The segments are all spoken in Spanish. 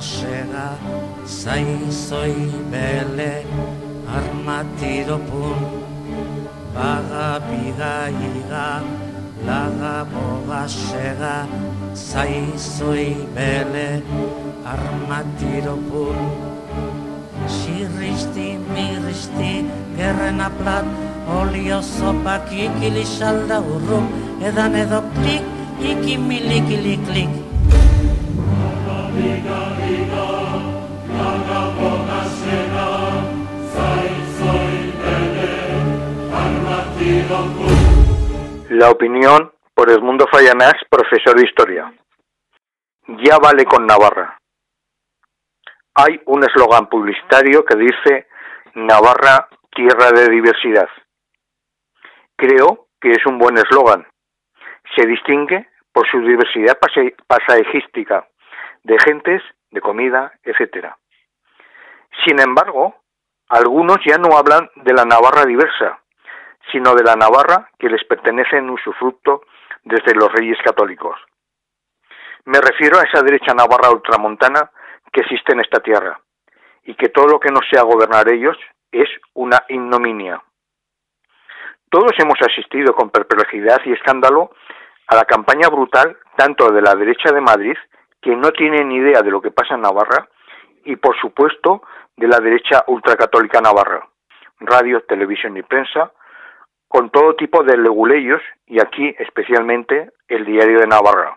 sega zaizoi bele armatiro pun baga biga iga laga boga sega zaizoi bele armatiro pun Sirristi, mirristi, gerren aplat, olio zopak ikili salda urrum, edan edo klik, ikimili klik klik. La opinión por Edmundo Fallanás, profesor de historia. Ya vale con Navarra. Hay un eslogan publicitario que dice Navarra, tierra de diversidad. Creo que es un buen eslogan. Se distingue por su diversidad paisajística, de gentes, de comida, etc. Sin embargo, algunos ya no hablan de la Navarra diversa, sino de la Navarra que les pertenece en usufructo desde los reyes católicos. Me refiero a esa derecha navarra ultramontana que existe en esta tierra, y que todo lo que no sea gobernar ellos es una ignominia. Todos hemos asistido con perplejidad y escándalo a la campaña brutal tanto de la derecha de Madrid, que no tiene ni idea de lo que pasa en Navarra, y por supuesto de la derecha ultracatólica navarra, radio, televisión y prensa, con todo tipo de leguleyos y aquí especialmente el diario de Navarra.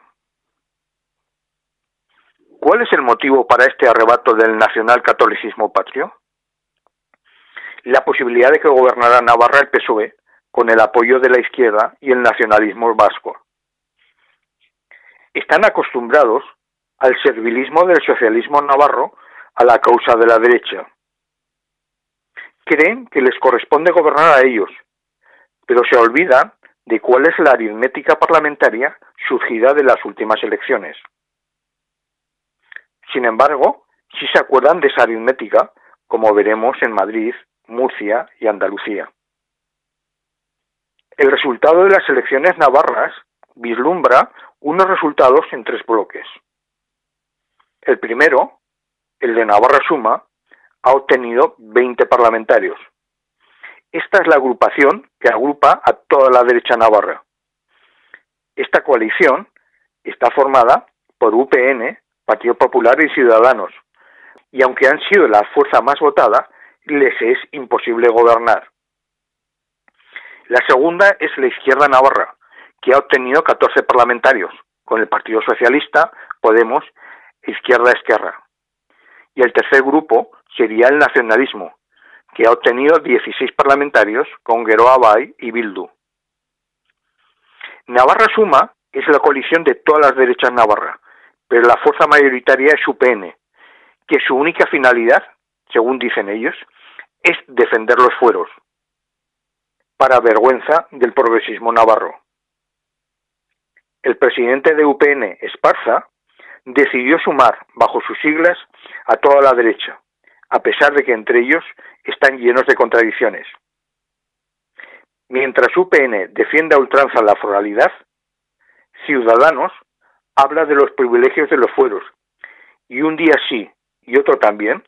¿Cuál es el motivo para este arrebato del nacional catolicismo patrio? La posibilidad de que gobernara Navarra el PSOE con el apoyo de la izquierda y el nacionalismo vasco. Están acostumbrados al servilismo del socialismo navarro a la causa de la derecha. Creen que les corresponde gobernar a ellos, pero se olvidan de cuál es la aritmética parlamentaria surgida de las últimas elecciones. Sin embargo, sí se acuerdan de esa aritmética, como veremos en Madrid, Murcia y Andalucía. El resultado de las elecciones navarras vislumbra unos resultados en tres bloques. El primero, el de Navarra Suma, ha obtenido 20 parlamentarios. Esta es la agrupación que agrupa a toda la derecha navarra. Esta coalición está formada por UPN, Partido Popular y Ciudadanos, y aunque han sido la fuerza más votada, les es imposible gobernar. La segunda es la izquierda navarra, que ha obtenido 14 parlamentarios, con el Partido Socialista, Podemos, Izquierda Esquerra. Y el tercer grupo sería el nacionalismo, que ha obtenido 16 parlamentarios con Geroa Bay y Bildu. Navarra Suma es la coalición de todas las derechas navarras, pero la fuerza mayoritaria es UPN, que su única finalidad, según dicen ellos, es defender los fueros, para vergüenza del progresismo navarro. El presidente de UPN, Esparza, decidió sumar bajo sus siglas a toda la derecha, a pesar de que entre ellos están llenos de contradicciones. Mientras UPN defiende a ultranza la foralidad, Ciudadanos habla de los privilegios de los fueros y un día sí y otro también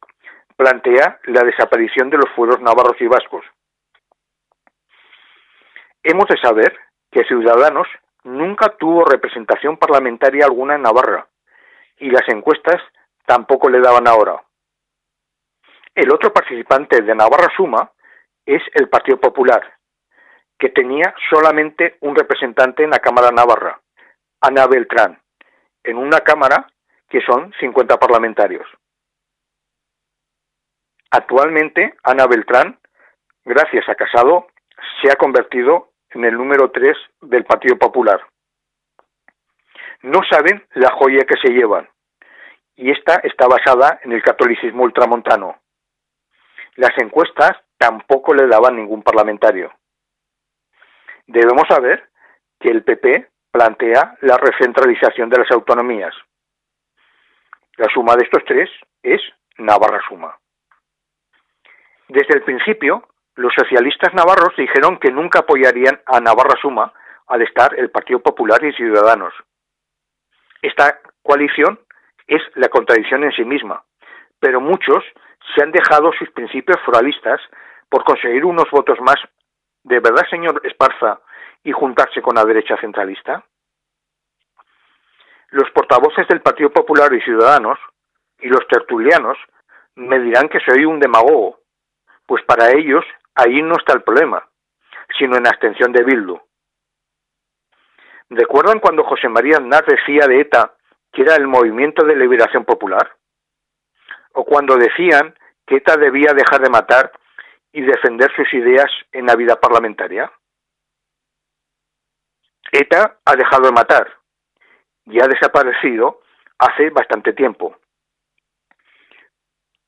plantea la desaparición de los fueros navarros y vascos. Hemos de saber que Ciudadanos nunca tuvo representación parlamentaria alguna en Navarra y las encuestas tampoco le daban ahora. El otro participante de Navarra Suma es el Partido Popular, que tenía solamente un representante en la Cámara Navarra, Ana Beltrán, en una Cámara que son 50 parlamentarios. Actualmente, Ana Beltrán, gracias a Casado, se ha convertido en el número 3 del Partido Popular. No saben la joya que se llevan, y esta está basada en el catolicismo ultramontano. Las encuestas tampoco le daban ningún parlamentario. Debemos saber que el PP plantea la recentralización de las autonomías. La suma de estos tres es Navarra Suma. Desde el principio, los socialistas navarros dijeron que nunca apoyarían a Navarra Suma al estar el Partido Popular y Ciudadanos. Esta coalición es la contradicción en sí misma, pero muchos se han dejado sus principios foralistas por conseguir unos votos más. ¿De verdad, señor Esparza, y juntarse con la derecha centralista? Los portavoces del Partido Popular y Ciudadanos y los tertulianos me dirán que soy un demagogo, pues para ellos ahí no está el problema, sino en la abstención de Bildu. ¿Recuerdan cuando José María Aznar decía de ETA que era el movimiento de liberación popular? ¿O cuando decían que ETA debía dejar de matar y defender sus ideas en la vida parlamentaria? ETA ha dejado de matar y ha desaparecido hace bastante tiempo.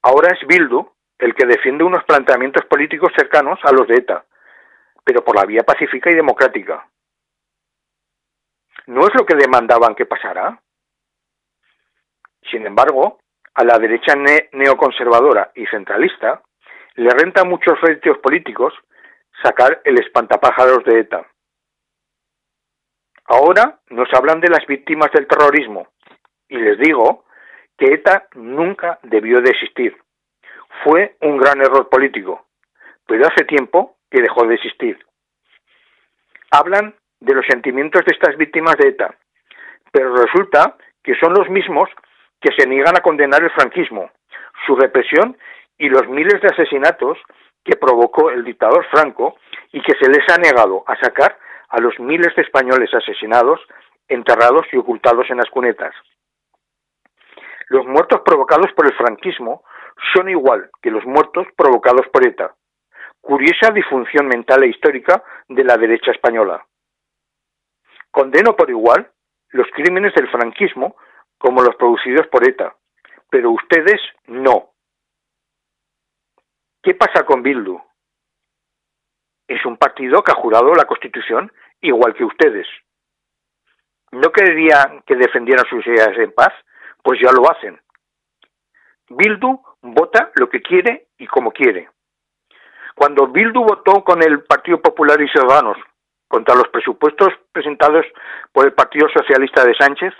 Ahora es Bildu el que defiende unos planteamientos políticos cercanos a los de ETA, pero por la vía pacífica y democrática. ¿No es lo que demandaban que pasara? Sin embargo, a la derecha neoconservadora y centralista le renta muchos réditos políticos sacar el espantapájaros de ETA. Ahora nos hablan de las víctimas del terrorismo y les digo que ETA nunca debió de existir. Fue un gran error político, pero hace tiempo que dejó de existir. Hablan de los sentimientos de estas víctimas de ETA, pero resulta que son los mismos que se niegan a condenar el franquismo, su represión y los miles de asesinatos que provocó el dictador Franco y que se les ha negado a sacar a los miles de españoles asesinados, enterrados y ocultados en las cunetas. Los muertos provocados por el franquismo son igual que los muertos provocados por ETA. Curiosa disfunción mental e histórica de la derecha española. Condeno por igual los crímenes del franquismo como los producidos por ETA, pero ustedes no. ¿Qué pasa con Bildu? Es un partido que ha jurado la Constitución igual que ustedes. ¿No querían que defendieran sus ideas en paz? Pues ya lo hacen. Bildu vota lo que quiere y como quiere. Cuando Bildu votó con el Partido Popular y Ciudadanos contra los presupuestos presentados por el Partido Socialista de Sánchez,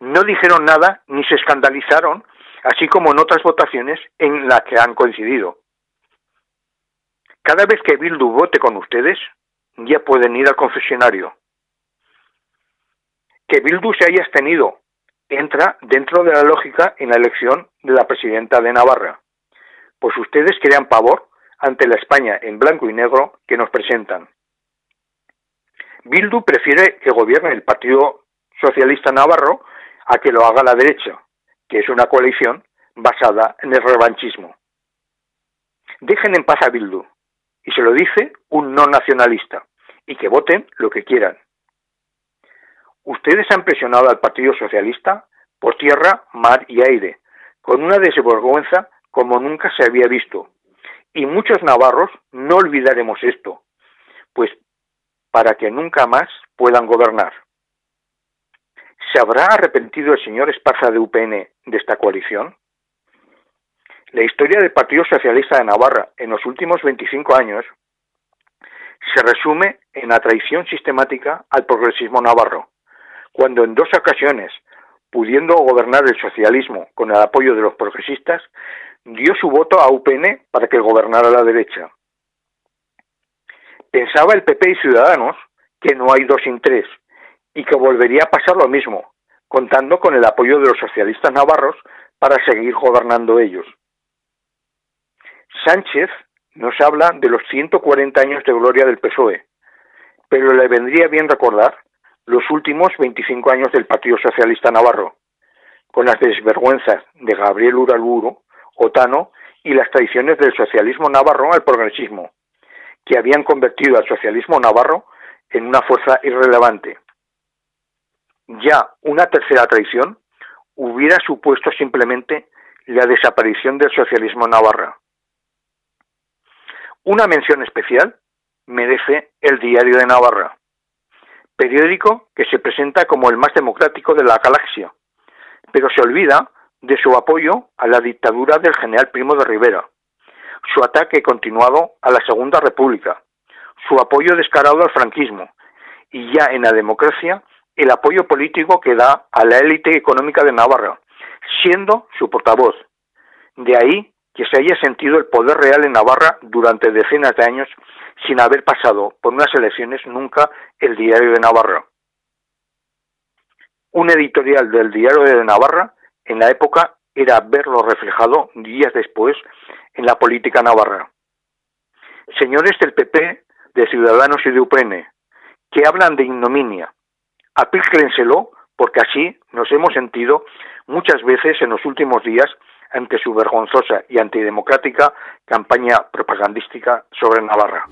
no dijeron nada ni se escandalizaron, así como en otras votaciones en las que han coincidido. Cada vez que Bildu vote con ustedes, ya pueden ir al confesionario. Que Bildu se haya abstenido entra dentro de la lógica en la elección de la presidenta de Navarra, pues ustedes crean pavor ante la España en blanco y negro que nos presentan. Bildu prefiere que gobierne el Partido Socialista Navarro a que lo haga la derecha, que es una coalición basada en el revanchismo. Dejen en paz a Bildu, y se lo dice un no nacionalista, y que voten lo que quieran. Ustedes han presionado al Partido Socialista por tierra, mar y aire, con una desvergüenza como nunca se había visto. Y muchos navarros no olvidaremos esto, pues para que nunca más puedan gobernar. ¿Se habrá arrepentido el señor Esparza de UPN de esta coalición? La historia del Partido Socialista de Navarra en los últimos 25 años se resume en la traición sistemática al progresismo navarro, cuando en dos ocasiones, pudiendo gobernar el socialismo con el apoyo de los progresistas, dio su voto a UPN para que gobernara la derecha. Pensaba el PP y Ciudadanos que no hay dos sin tres y que volvería a pasar lo mismo, contando con el apoyo de los socialistas navarros para seguir gobernando ellos. Sánchez nos habla de los 140 años de gloria del PSOE, pero le vendría bien recordar los últimos 25 años del Partido Socialista Navarro, con las desvergüenzas de Gabriel Uralburu, Otano y las traiciones del socialismo navarro al progresismo, que habían convertido al socialismo navarro en una fuerza irrelevante. Ya una tercera traición hubiera supuesto simplemente la desaparición del socialismo navarro. Una mención especial merece el Diario de Navarra, periódico que se presenta como el más democrático de la galaxia, pero se olvida de su apoyo a la dictadura del general Primo de Rivera, su ataque continuado a la Segunda República, su apoyo descarado al franquismo y ya en la democracia el apoyo político que da a la élite económica de Navarra, siendo su portavoz. De ahí que se haya sentido el poder real en Navarra durante decenas de años sin haber pasado por unas elecciones nunca el Diario de Navarra. Un editorial del Diario de Navarra en la época era verlo reflejado días después en la política navarra. Señores del PP, de Ciudadanos y de UPN, que hablan de ignominia, aplíquenselo porque así nos hemos sentido muchas veces en los últimos días ante su vergonzosa y antidemocrática campaña propagandística sobre Navarra.